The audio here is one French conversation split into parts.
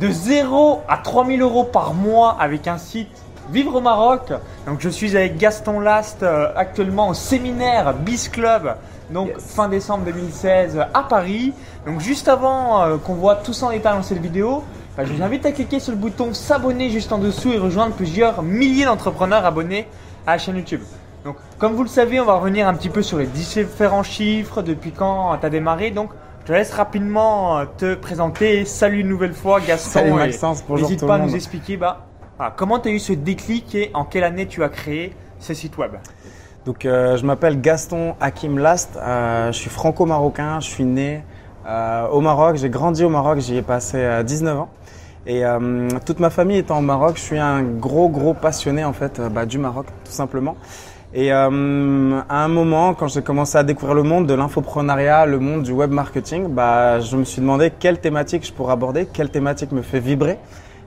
de 0 à 3000 euros par mois avec un site Vivre au Maroc. Donc je suis avec Gaston Last euh, actuellement au séminaire Biz Club. Donc fin décembre 2016 à Paris. Donc juste avant euh, qu'on voit tout ça en détail dans cette vidéo, bah, je vous invite à cliquer sur le bouton s'abonner juste en dessous et rejoindre plusieurs milliers d'entrepreneurs abonnés à la chaîne YouTube. Donc comme vous le savez, on va revenir un petit peu sur les différents chiffres, depuis quand tu as démarré. Donc je te laisse rapidement euh, te présenter. Salut une nouvelle fois Gaston. Salut Maxence, bonjour N'hésite pas à nous expliquer bah, voilà, comment tu as eu ce déclic et en quelle année tu as créé ce site web? Donc, euh, je m'appelle Gaston Hakim Last. euh, je suis franco-marocain. Je suis né euh, au Maroc. J'ai grandi au Maroc. J'y ai passé euh, 19 ans. Et euh, toute ma famille étant au Maroc, je suis un gros, gros passionné en fait euh, bah, du Maroc, tout simplement. Et euh, à un moment, quand j'ai commencé à découvrir le monde de l'infoprenariat, le monde du web marketing, bah, je me suis demandé quelle thématique je pourrais aborder, quelle thématique me fait vibrer.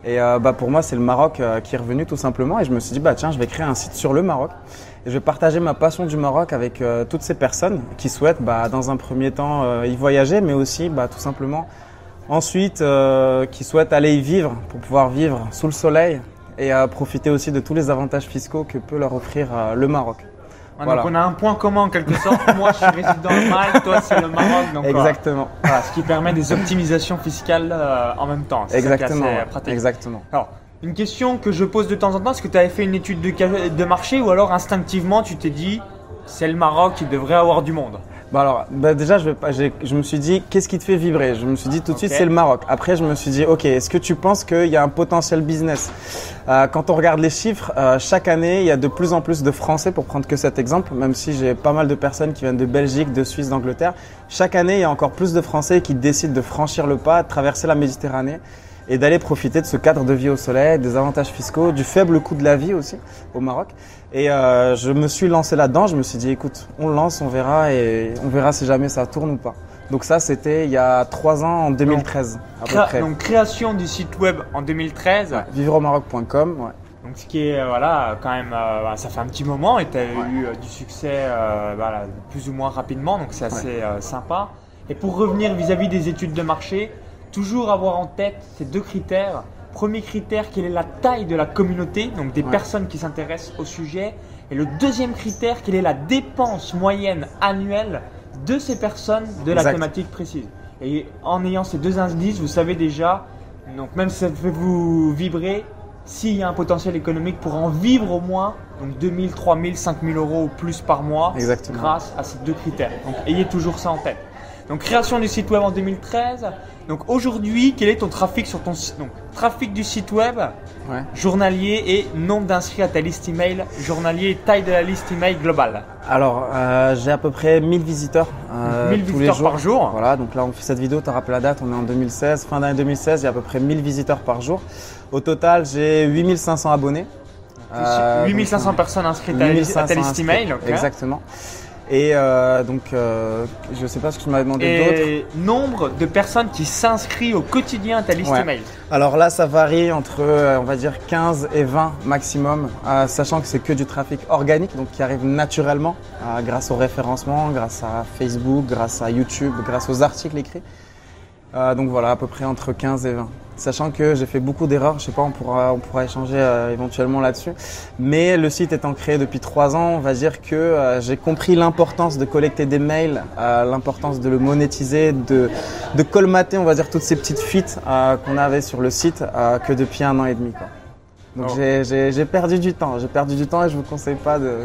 Et euh, bah, pour moi, c'est le Maroc euh, qui est revenu tout simplement. Et je me suis dit, bah, tiens, je vais créer un site sur le Maroc. Et je vais partager ma passion du Maroc avec euh, toutes ces personnes qui souhaitent, bah, dans un premier temps, y voyager, mais aussi bah, tout simplement ensuite qui souhaitent aller y vivre pour pouvoir vivre sous le soleil et euh, profiter aussi de tous les avantages fiscaux que peut leur offrir euh, le Maroc. Voilà. Donc on a un point commun en quelque sorte. Moi je suis résident au Maroc, toi c'est le Maroc. Donc, euh, Exactement. voilà, ce qui permet des optimisations fiscales euh, en même temps. C'est qui Exactement. assez pratique. Exactement. Alors, une question que je pose de temps en temps, est-ce que tu avais fait une étude de, de marché ou alors instinctivement tu t'es dit c'est le Maroc, il devrait avoir du monde? Bah alors, bah déjà, je, vais pas- je me suis dit, qu'est-ce qui te fait vibrer? Je me suis dit tout de suite, c'est le Maroc. Après, je me suis dit, ok, est-ce que tu penses qu'il y a un potentiel business? Euh, Quand on regarde les chiffres, euh, chaque année, il y a de plus en plus de Français, pour prendre que cet exemple, même si j'ai pas mal de personnes qui viennent de Belgique, de Suisse, d'Angleterre. Chaque année, il y a encore plus de Français qui décident de franchir le pas, de traverser la Méditerranée et d'aller profiter de ce cadre de vie au soleil, des avantages fiscaux, du faible coût de la vie aussi au Maroc. Et euh, je me suis lancé là-dedans. Je me suis dit, écoute, on lance, on verra et on verra si jamais ça tourne ou pas. Donc ça, c'était il y a trois ans, en 2013 à peu Créa- près. Donc création du site web en 2013. Ouais, Vivreaumaroc.com. Ouais. Donc ce qui est euh, voilà quand même euh, bah, ça fait un petit moment et tu as eu euh, du succès euh, voilà, plus ou moins rapidement donc c'est assez euh, sympa. Et pour revenir vis-à-vis des études de marché, toujours avoir en tête ces deux critères. Premier critère, quelle est la taille de la communauté, donc des Ouais. personnes qui s'intéressent au sujet. Et le deuxième critère, quelle est la dépense moyenne annuelle de ces personnes de la Exact. thématique précise. Et en ayant ces deux indices, vous savez déjà, donc même si ça fait vous vibrer, s'il y a un potentiel économique pour en vivre au moins, donc 2000, 3000, 5000 euros ou plus par mois, Exactement. grâce à ces deux critères. Donc ayez toujours ça en tête. Donc création du site web en 2013. Donc aujourd'hui, quel est ton trafic sur ton site Donc trafic du site web Ouais. journalier et nombre d'inscrits à ta liste email journalier et taille de la liste email globale? Alors, euh, j'ai à peu près 1000 visiteurs euh, 1000 tous visiteurs les jours. par jour. Voilà, donc là on fait cette vidéo, tu as rappelé la date, on est en 2016, fin d'année 2016, il y a à peu près 1000 visiteurs par jour. Au total, j'ai 8500 abonnés. Euh, 8500 donc, personnes inscrites à, ta 8500 liste email. Exactement. Et euh, donc, euh, je sais pas ce que tu m'avais demandé d'autre. Et nombre de personnes qui s'inscrivent au quotidien à ta liste Ouais. email. Alors là, ça varie entre, euh, on va dire, 15 et 20 maximum, euh, sachant que c'est que du trafic organique, donc qui arrive naturellement euh, grâce au référencement, grâce à Facebook, grâce à YouTube, grâce aux articles écrits. Euh, donc voilà, à peu près entre 15 et 20. Sachant que j'ai fait beaucoup d'erreurs, je sais pas, on pourra, on pourra échanger euh, éventuellement là-dessus. Mais le site étant créé depuis trois ans, on va dire que euh, j'ai compris l'importance de collecter des mails, euh, l'importance de le monétiser, de, de colmater, on va dire, toutes ces petites fuites qu'on avait sur le site que depuis un an et demi. Quoi. Donc Oh. j'ai perdu du temps, j'ai perdu du temps et je vous conseille pas de,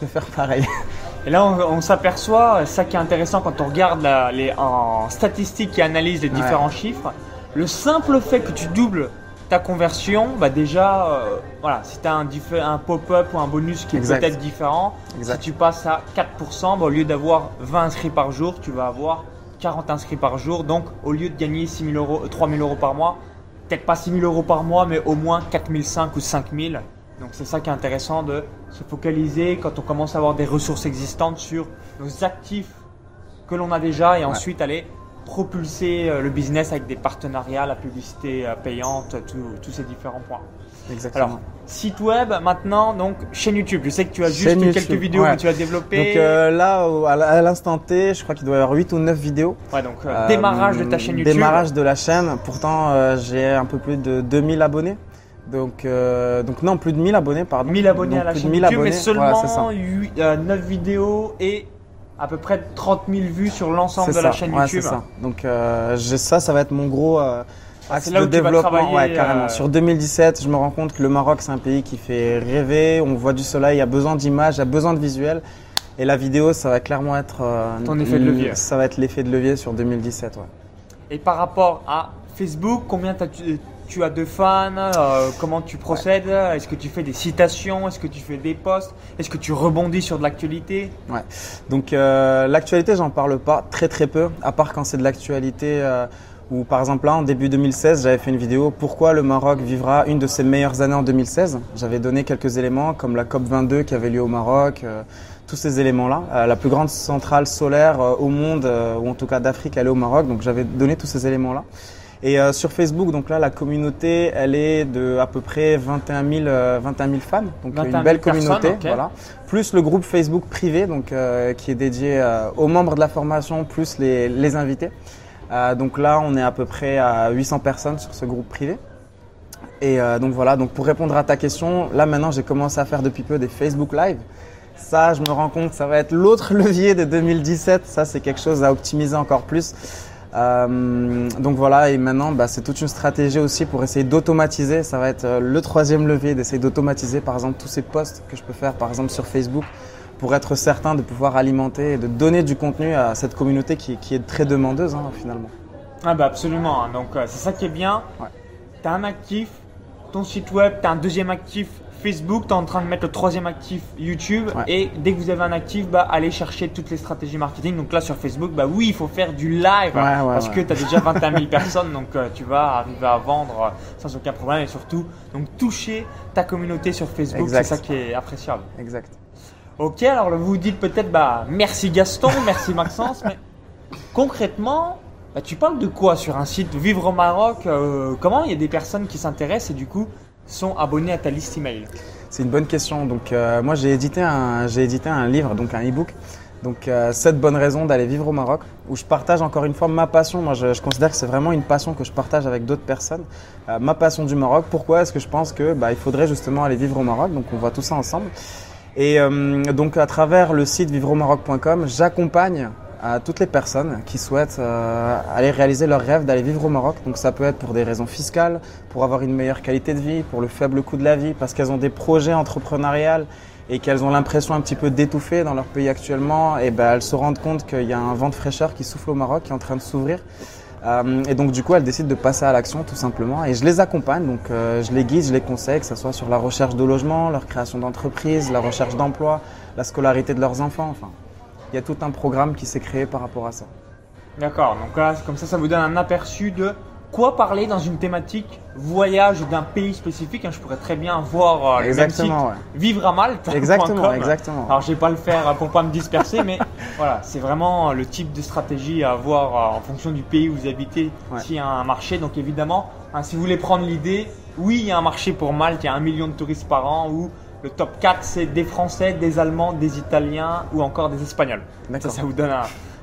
de faire pareil. Et là, on, on s'aperçoit, ça qui est intéressant quand on regarde la- les, en statistiques et analyse les Ouais. différents chiffres, le simple fait que tu doubles ta conversion, bah déjà, euh, voilà, si tu as un, un pop-up ou un bonus qui est peut-être différent, Exact. si tu passes à 4%, bah, au lieu d'avoir 20 inscrits par jour, tu vas avoir 40 inscrits par jour. Donc, au lieu de gagner 6 000 euros, 3 000 euros par mois, peut-être pas 6 000 euros par mois, mais au moins 4 500 ou 5 000. Donc, c'est ça qui est intéressant de se focaliser quand on commence à avoir des ressources existantes sur nos actifs que l'on a déjà et ensuite aller propulser euh, le business avec des partenariats, la publicité euh, payante, tous ces différents points. Exactement. Alors, site web maintenant, donc chaîne YouTube. Je sais que tu as juste quelques vidéos que tu as développées. Donc euh, là, à l'instant T, je crois qu'il doit y avoir 8 ou 9 vidéos. Ouais, donc démarrage de ta chaîne YouTube. Démarrage de la chaîne. Pourtant, j'ai un peu plus de 2000 abonnés. Donc, donc non, plus de 1000 abonnés, pardon. 1000 abonnés à la chaîne YouTube, mais seulement 9 vidéos et à peu près 30 000 vues sur l'ensemble de la chaîne YouTube. Ça. Donc euh, ça, ça va être mon gros euh, axe de développement. Ouais, carrément. Euh, sur 2017, je me rends compte que le Maroc, c'est un pays qui fait rêver. On voit du soleil, il y a besoin d'images, il y a besoin de visuels. Et la vidéo, ça va clairement être ton effet de levier. Ça va être l'effet de levier sur 2017. Ouais. Et par rapport à Facebook, combien tu tu as de fans euh, Comment tu procèdes Est-ce que tu fais des citations Est-ce que tu fais des posts Est-ce que tu rebondis sur de l'actualité? Ouais. Donc euh, l'actualité, j'en parle pas très très peu, à part quand c'est de l'actualité. Euh, ou par exemple là, en début 2016, j'avais fait une vidéo Pourquoi le Maroc vivra une de ses meilleures années en 2016 J'avais donné quelques éléments comme la COP 22 qui avait lieu au Maroc, tous ces éléments-là. la plus grande centrale solaire au monde, ou en tout cas d'Afrique, elle est au Maroc, donc j'avais donné tous ces éléments-là. Et euh, sur Facebook, donc là, la communauté, elle est de à peu près 21 000, 21 000 fans, donc une belle communauté, voilà. Plus le groupe Facebook privé, donc euh, qui est dédié euh, aux membres de la formation, plus les, les invités. donc là, on est à peu près à 800 personnes sur ce groupe privé. Et donc voilà, donc pour répondre à ta question, là maintenant, j'ai commencé à faire depuis peu des Facebook Live. Ça, je me rends compte, ça va être l'autre levier de 2017. Ça, c'est quelque chose à optimiser encore plus. Euh, donc voilà, et maintenant, bah, c'est toute une stratégie aussi pour essayer d'automatiser. Ça va être euh, le troisième levier, d'essayer d'automatiser par exemple tous ces posts que je peux faire par exemple sur Facebook pour être certain de pouvoir alimenter et de donner du contenu à cette communauté qui, est très demandeuse hein, finalement. Ah bah absolument, hein. donc euh, c'est ça qui est bien. Tu as un actif, ton site web, tu as un deuxième actif Facebook, tu es en train de mettre le troisième actif YouTube. Et dès que vous avez un actif, bah, allez chercher toutes les stratégies marketing. Donc là, sur Facebook, bah oui, il faut faire du live parce que tu as déjà 21 000 personnes. Donc euh, tu vas arriver à vendre euh, sans aucun problème. Et surtout, donc toucher ta communauté sur Facebook, c'est ça qui est appréciable. Exact. Ok, alors vous vous dites peut-être bah, merci Gaston, merci Maxence, mais concrètement, bah, tu parles de quoi sur un site? Vivre au Maroc euh, Comment? Il y a des personnes qui s'intéressent et du coup sont abonnés à ta liste email C'est une bonne question. Donc euh, moi j'ai édité un édité un livre donc un e-book. Donc euh, cette bonne raison d'aller vivre au Maroc où je partage encore une fois ma passion. Moi je, considère que c'est vraiment une passion que je partage avec d'autres personnes. Euh, ma passion du Maroc. Pourquoi est-ce que je pense que bah, il faudrait justement aller vivre au Maroc? Donc on voit tout ça ensemble. Et donc à travers le site vivreaumaroc.com, j'accompagne à toutes les personnes qui souhaitent euh, aller réaliser leur rêve d'aller vivre au Maroc. Donc ça peut être pour des raisons fiscales, pour avoir une meilleure qualité de vie, pour le faible coût de la vie, parce qu'elles ont des projets entrepreneuriaux et qu'elles ont l'impression un petit peu d'étouffer dans leur pays actuellement, et ben elles se rendent compte qu'il y a un vent de fraîcheur qui souffle au Maroc, qui est en train de s'ouvrir. Euh, et donc du coup, elles décident de passer à l'action tout simplement. Et je les accompagne, donc euh, je les guide, je les conseille, que ce soit sur la recherche de logement, leur création d'entreprise, la recherche d'emploi, la scolarité de leurs enfants, enfin il y a tout un programme qui s'est créé par rapport à ça. D'accord, donc là, comme ça, ça vous donne un aperçu de quoi parler dans une thématique voyage d'un pays spécifique. Hein, je pourrais très bien voir euh, le même site, vivre à Malte. Exactement, exactement. Alors je vais pas le faire pour pas me disperser, mais voilà, c'est vraiment le type de stratégie à avoir euh, en fonction du pays où vous habitez, s'il y a un marché. Donc évidemment, hein, si vous voulez prendre l'idée, oui, il y a un marché pour Malte, il y a un million de touristes par an, ou le top 4, c'est des Français, des Allemands, des Italiens ou encore des Espagnols. Ça, ça vous donne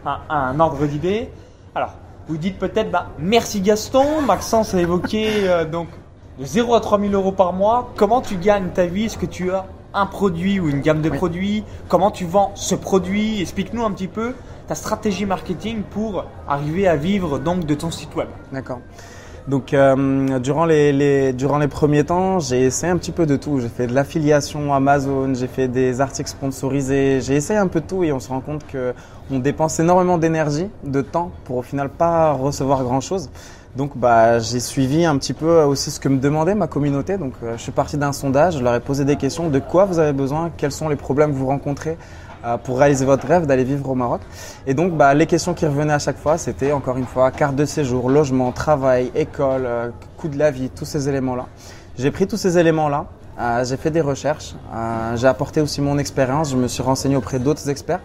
un, ordre d'idée. Alors, vous dites peut-être, bah, merci Gaston. Maxence a évoqué euh, donc de 0 à 3000 euros par mois. Comment tu gagnes ta vie? Est-ce que tu as un produit ou une gamme de produits? Comment tu vends ce produit? Explique-nous un petit peu ta stratégie marketing pour arriver à vivre donc de ton site web. D'accord. Donc euh, durant, les, durant les premiers temps, j'ai essayé un petit peu de tout. J'ai fait de l'affiliation Amazon, j'ai fait des articles sponsorisés, j'ai essayé un peu de tout et on se rend compte qu'on dépense énormément d'énergie, de temps pour au final pas recevoir grand chose. Donc bah, j'ai suivi un petit peu aussi ce que me demandait ma communauté. Donc euh, je suis parti d'un sondage, je leur ai posé des questions de quoi vous avez besoin, quels sont les problèmes que vous rencontrez pour réaliser votre rêve d'aller vivre au Maroc. Et donc, bah, les questions qui revenaient à chaque fois, c'était encore une fois carte de séjour, logement, travail, école, euh, coût de la vie, tous ces éléments-là. J'ai pris tous ces éléments-là, euh, j'ai fait des recherches, j'ai apporté aussi mon expérience, je me suis renseigné auprès d'autres experts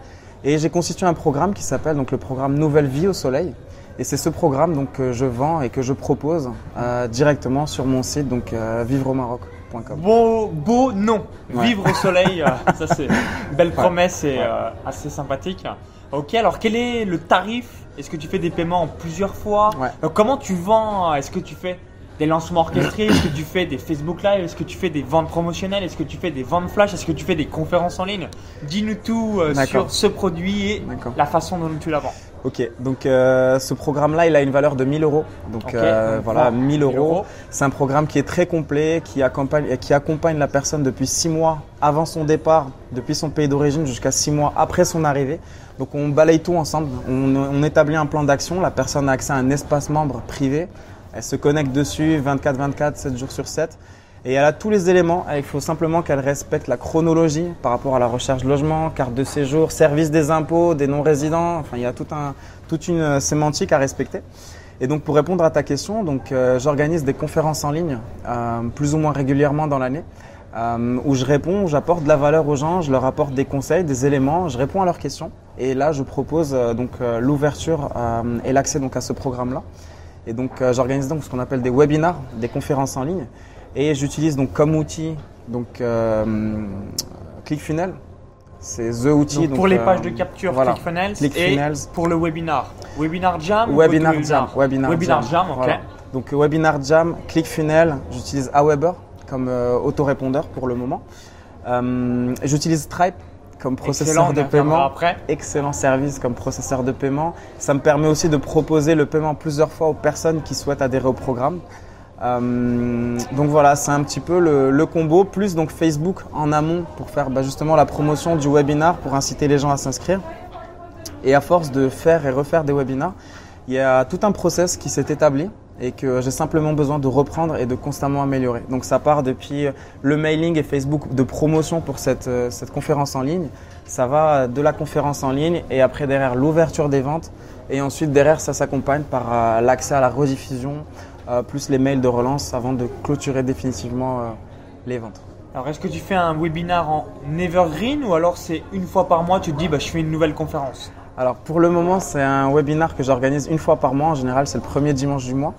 et j'ai constitué un programme qui s'appelle donc le programme Nouvelle Vie au Soleil. Et c'est ce programme donc, que je vends et que je propose euh, directement sur mon site, donc euh, vivreaumaroc.com. Beau, beau nom, vivre au soleil, euh, ça c'est une belle promesse et euh, assez sympathique. Ok, alors quel est le tarif? Est-ce que tu fais des paiements en plusieurs fois? Ouais. Donc, Comment tu vends? Est-ce que tu fais des lancements orchestrés? Est-ce que tu fais des Facebook Live? Est-ce que tu fais des ventes promotionnelles? Est-ce que tu fais des ventes flash? Est-ce que tu fais des conférences en ligne? Dis-nous tout euh, sur ce produit et la façon dont tu la vends. Ok, donc euh, ce programme-là, il a une valeur de 1000 euros. Donc euh, donc, voilà, bon, 1000 1000 euros. euros. C'est un programme qui est très complet, qui accompagne, qui accompagne la personne depuis 6 mois avant son départ, depuis son pays d'origine jusqu'à 6 mois après son arrivée. Donc on balaye tout ensemble, on, on établit un plan d'action, la personne a accès à un espace membre privé, elle se connecte dessus 24-24, 7 jours sur 7. Et elle a tous les éléments, il faut simplement qu'elle respecte la chronologie par rapport à la recherche logement, carte de séjour, service des impôts, des non-résidents, enfin il y a tout un, toute une euh, sémantique à respecter. Et donc pour répondre à ta question, donc euh, j'organise des conférences en ligne euh, plus ou moins régulièrement dans l'année où je réponds, où j'apporte de la valeur aux gens, je leur apporte des conseils, des éléments, je réponds à leurs questions. Et là, je propose donc l'ouverture et l'accès donc à ce programme-là. Et donc euh, j'organise donc ce qu'on appelle des webinars, des conférences en ligne, et j'utilise donc comme outil donc euh, ClickFunnels. C'est the outil Donc, pour les euh, pages de capture voilà. ClickFunnels, ClickFunnels. et pour le webinar. Webinar Jam Webinar Jam. Webinar, Webinar Jam, ok. voilà. Donc Webinar Jam, ClickFunnels, j'utilise Aweber comme euh, autorépondeur pour le moment. Euh, j'utilise Stripe comme processeur Excellent, de paiement. après. Excellent service comme processeur de paiement. Ça me permet aussi de proposer le paiement plusieurs fois aux personnes qui souhaitent adhérer au programme. Euh, donc voilà, c'est un petit peu le, le combo, plus donc Facebook en amont pour faire bah, justement la promotion du webinar, pour inciter les gens à s'inscrire. Et à force de faire et refaire des webinars, il y a tout un process qui s'est établi et que j'ai simplement besoin de reprendre et de constamment améliorer. Donc ça part depuis le mailing et Facebook de promotion pour cette, euh, cette conférence en ligne. Ça va de la conférence en ligne et après derrière l'ouverture des ventes. Et ensuite derrière ça s'accompagne par euh, l'accès à la rediffusion, euh, plus les mails de relance avant de clôturer définitivement euh, les ventes. Alors, est-ce que tu fais un webinar en evergreen ou alors c'est une fois par mois, tu te dis, bah, je fais une nouvelle conférence? Alors pour le moment c'est un webinar que j'organise une fois par mois. En général c'est le premier dimanche du mois.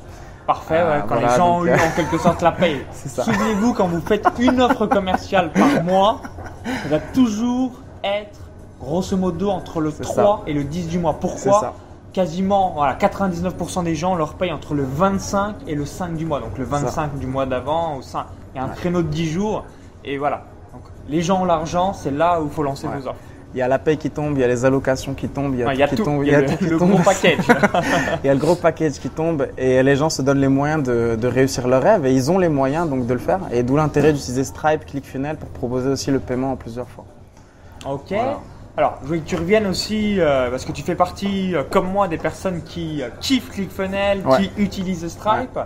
Parfait, ouais, quand voilà, les gens ont eu euh, en quelque sorte la paye. C'est ça. Souvenez-vous, quand vous faites une offre commerciale par mois, ça va toujours être grosso modo entre le C'est 3 et le 10 du mois. Pourquoi ça. Quasiment voilà, 99% des gens leur payent entre le 25 et le 5 du mois. Donc le Ça. 25 du mois d'avant, au 5. Il y a un créneau de 10 jours. Et voilà. Donc, les gens ont l'argent, c'est là où il faut lancer Ouais. vos offres. Il y a la paye qui tombe, il y a les allocations qui tombent, il y a tout il y a qui tout. tombe, Il y a le, tout qui le tombe. gros package. Il y a le gros package qui tombe et les gens se donnent les moyens de, de réussir leur rêve et ils ont les moyens donc de le faire. Et d'où l'intérêt d'utiliser Stripe, ClickFunnels pour proposer aussi le paiement en plusieurs fois. Ok. Voilà. Alors, je veux que tu reviennes aussi, euh, parce que tu fais partie, euh, comme moi, des personnes qui euh, kiffent ClickFunnels, Ouais. qui utilisent Stripe.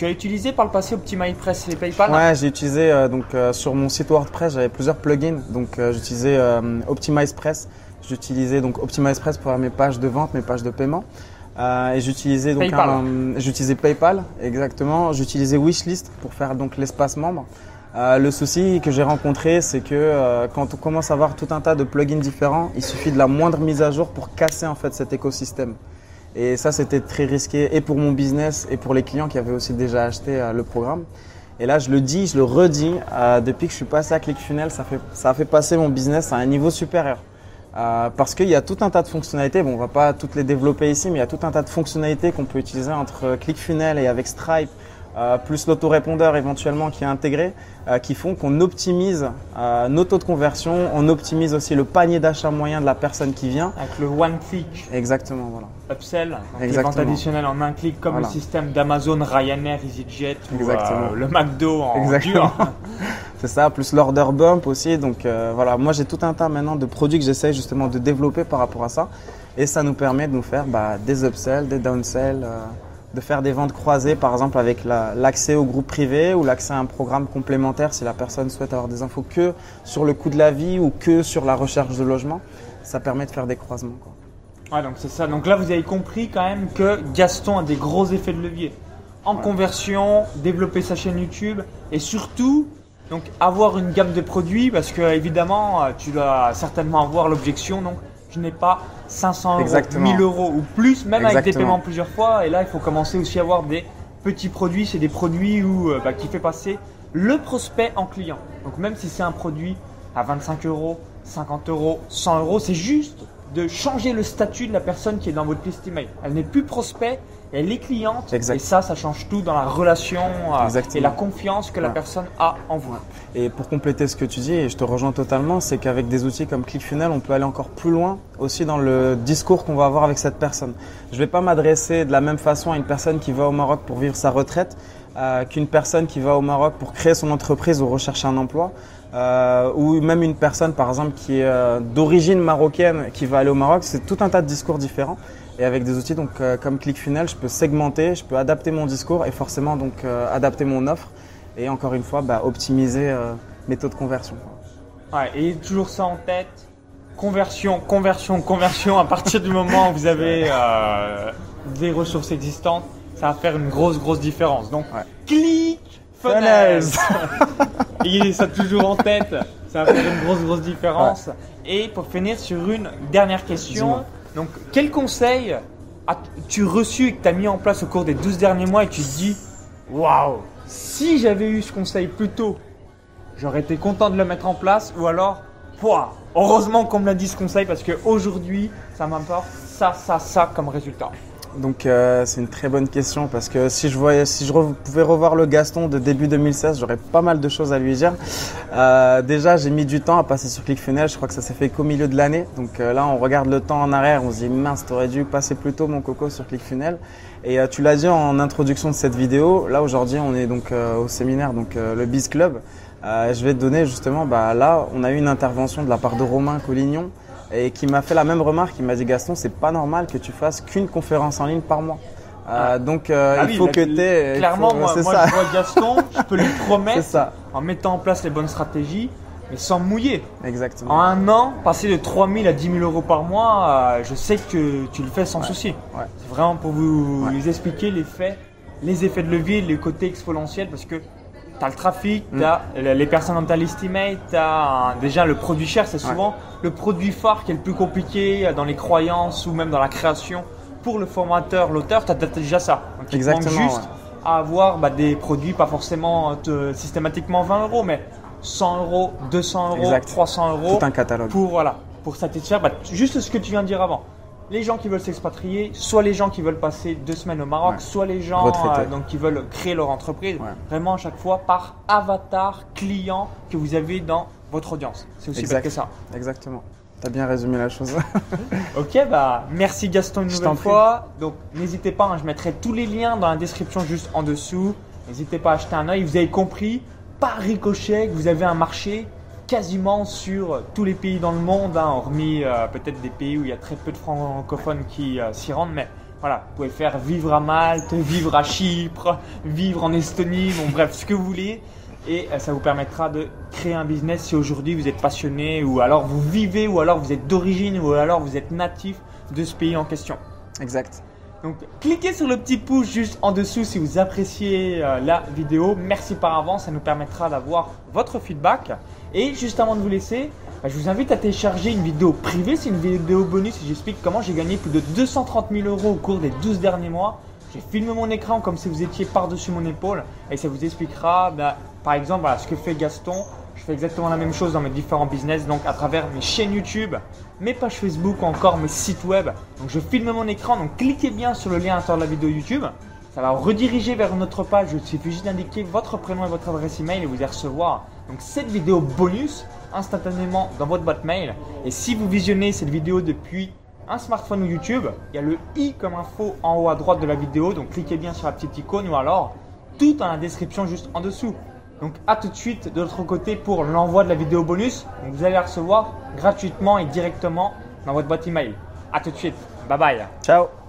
Tu as utilisé par le passé OptimizePress et PayPal Ouais, j'ai utilisé euh, donc euh, sur mon site WordPress, j'avais plusieurs plugins. Donc euh, j'utilisais euh, OptimizePress, j'utilisais donc OptimizePress pour faire mes pages de vente, mes pages de paiement. Et j'utilisais donc PayPal. j'utilisais PayPal exactement. J'utilisais Wishlist pour faire donc l'espace membre. Le souci que j'ai rencontré, c'est que quand on commence à avoir tout un tas de plugins différents, il suffit de la moindre mise à jour pour casser en fait cet écosystème. Et ça, c'était très risqué et pour mon business et pour les clients qui avaient aussi déjà acheté euh, le programme. Et là, je le dis, je le redis, euh, depuis que je suis passé à ClickFunnels, ça, fait, ça a fait passer mon business à un niveau supérieur. Euh, parce qu'il y a tout un tas de fonctionnalités, bon, on va pas toutes les développer ici, mais il y a tout un tas de fonctionnalités qu'on peut utiliser entre ClickFunnels et avec Stripe, euh, plus l'autorépondeur éventuellement qui est intégré, euh, qui font qu'on optimise euh, nos taux de conversion, on optimise aussi le panier d'achat moyen de la personne qui vient. Avec le One Click Exactement, voilà. Upsell, donc les Exactement. ventes additionnelles en un clic, comme Voilà. le système d'Amazon, Ryanair, EasyJet ou Exactement. euh, le McDo en Exactement. C'est ça, plus l'order bump aussi. Donc voilà, moi j'ai tout un tas maintenant de produits que j'essaye justement de développer par rapport à ça. Et ça nous permet de nous faire bah, des upsells, des downsells, de faire des ventes croisées par exemple avec la- l'accès au groupe privé ou l'accès à un programme complémentaire si la personne souhaite avoir des infos que sur le coût de la vie ou que sur la recherche de logement. Ça permet de faire des croisements. Quoi. Ouais, donc c'est ça. Donc là, vous avez compris quand même que Gaston a des gros effets de levier. En conversion, développer sa chaîne YouTube et surtout, donc avoir une gamme de produits parce que évidemment, euh, tu dois certainement avoir l'objection. Donc, je n'ai pas 500 euros, Exactement. 1000 euros ou plus, même avec des paiements plusieurs fois. Et là, il faut commencer aussi à avoir des petits produits. C'est des produits où, euh, bah, qui fait passer le prospect en client. Donc même si c'est un produit à 25 euros, 50 euros, 100 euros, c'est juste de changer le statut de la personne qui est dans votre liste email. Elle n'est plus prospect, elle est cliente. Exact. Et ça, ça change tout dans la relation euh, Exactement. et la confiance que la Ouais. personne a en vous. Et pour compléter ce que tu dis, et je te rejoins totalement, c'est qu'avec des outils comme ClickFunnels, on peut aller encore plus loin aussi dans le discours qu'on va avoir avec cette personne. Je ne vais pas m'adresser de la même façon à une personne qui va au Maroc pour vivre sa retraite euh, qu'une personne qui va au Maroc pour créer son entreprise ou rechercher un emploi. euh, ou même une personne par exemple qui est euh, d'origine marocaine qui va aller au Maroc, c'est tout un tas de discours différents. Et avec des outils donc euh, comme ClickFunnels, je peux segmenter, je peux adapter mon discours et forcément donc euh, adapter mon offre et encore une fois bah, optimiser euh, mes taux de conversion. Ouais, et toujours ça en tête. Conversion, conversion, conversion. À partir du moment où vous avez euh, des ressources existantes, ça va faire une grosse, grosse différence. Donc, Ouais. clic, funnels. Ayez ça toujours en tête. Ça va faire une grosse, grosse différence. Et pour finir sur une dernière question. Donc, quel conseil as-tu reçu et que tu as mis en place au cours des 12 derniers mois et tu te dis, waouh, si j'avais eu ce conseil plus tôt, j'aurais été content de le mettre en place ou alors, pouah, heureusement qu'on me l'a dit ce conseil parce qu'aujourd'hui, ça m'apporte ça, ça, ça comme résultat. Donc euh, c'est une très bonne question parce que si je voyais, si je pouvais revoir le Gaston de début 2016, j'aurais pas mal de choses à lui dire. Euh, déjà, j'ai mis du temps à passer sur ClickFunnels. Je crois que ça s'est fait qu'au milieu de l'année. Donc euh, là, on regarde le temps en arrière, on se dit mince, t'aurais dû passer plus tôt mon coco sur ClickFunnels. Et euh, tu l'as dit en introduction de cette vidéo. Là aujourd'hui, on est donc euh, au séminaire, donc le Biz Club. Je vais te donner justement, bah là, on a eu une intervention de la part de Romain Collignon et qui m'a fait la même remarque. Il m'a dit Gaston, c'est pas normal que tu fasses qu'une conférence en ligne par mois. Euh, donc euh, Ah il oui, faut que tu aies. Clairement, moi, c'est moi, ça. je vois Gaston, je peux lui promettre ça, en mettant en place les bonnes stratégies, mais sans mouiller. exactement. En un an, passer de 3 000 à 10 000 euros par mois, euh, je sais que tu le fais sans souci. ouais. C'est vraiment pour vous Ouais. expliquer les faits, les effets de levier, les côtés exponentiels, parce que tu as le trafic, Mm. tu as les personnes dans ta liste email, tu as déjà le produit cher, c'est souvent le produit phare qui est le plus compliqué euh, dans les croyances ou même dans la création. Pour le formateur, l'auteur, tu as déjà ça. Donc, Exactement, juste ouais. à avoir bah, des produits, pas forcément euh, te- systématiquement 20 euros, mais 100 euros, 200 euros, Exact. 300 euros Tout un catalogue. pour voilà pour satisfaire bah, juste ce que tu viens de dire avant. Les gens qui veulent s'expatrier, soit les gens qui veulent passer deux semaines au Maroc, Ouais. soit les gens euh, donc qui veulent créer leur entreprise. Ouais. Vraiment à chaque fois par avatar client que vous avez dans votre audience. C'est aussi bête que ça. Exactement. T'as bien résumé la chose. Ok, bah merci Gaston une nouvelle fois. Donc n'hésitez pas, hein, je mettrai tous les liens dans la description juste en dessous. N'hésitez pas à jeter un œil. Vous avez compris, par ricochet, que vous avez un marché quasiment sur tous les pays dans le monde, hein, hormis euh, peut-être des pays où il y a très peu de francophones qui euh, s'y rendent, mais voilà, vous pouvez faire vivre à Malte, vivre à Chypre, vivre en Estonie, bon bref, ce que vous voulez. Et euh, ça vous permettra de créer un business si aujourd'hui vous êtes passionné ou alors vous vivez ou alors vous êtes d'origine ou alors vous êtes natif de ce pays en question. exact. Donc cliquez sur le petit pouce juste en dessous si vous appréciez euh, la vidéo. Merci par avance, ça nous permettra d'avoir votre feedback. Et juste avant de vous laisser, bah, je vous invite à télécharger une vidéo privée. C'est une vidéo bonus et j'explique comment j'ai gagné plus de 230 000 euros au cours des 12 derniers mois. J'ai filmé mon écran comme si vous étiez par-dessus mon épaule et ça vous expliquera, bah, par exemple, ce que fait Gaston. Exactement la même chose dans mes différents business, donc à travers mes chaînes YouTube, mes pages Facebook ou encore mes sites web. Donc je filme mon écran, donc cliquez bien sur le lien à l'intérieur de la vidéo YouTube. Ça va rediriger vers une autre page. Il suffit juste d'indiquer votre prénom et votre adresse email et vous allez recevoir donc cette vidéo bonus instantanément dans votre boîte mail. Et si vous visionnez cette vidéo depuis un smartphone ou YouTube, il y a le i comme info en haut à droite de la vidéo. Donc cliquez bien sur la petite icône ou alors tout dans la description juste en dessous. Donc à tout de suite de l'autre côté pour l'envoi de la vidéo bonus. Vous allez la recevoir gratuitement et directement dans votre boîte email. À tout de suite. Bye bye. Ciao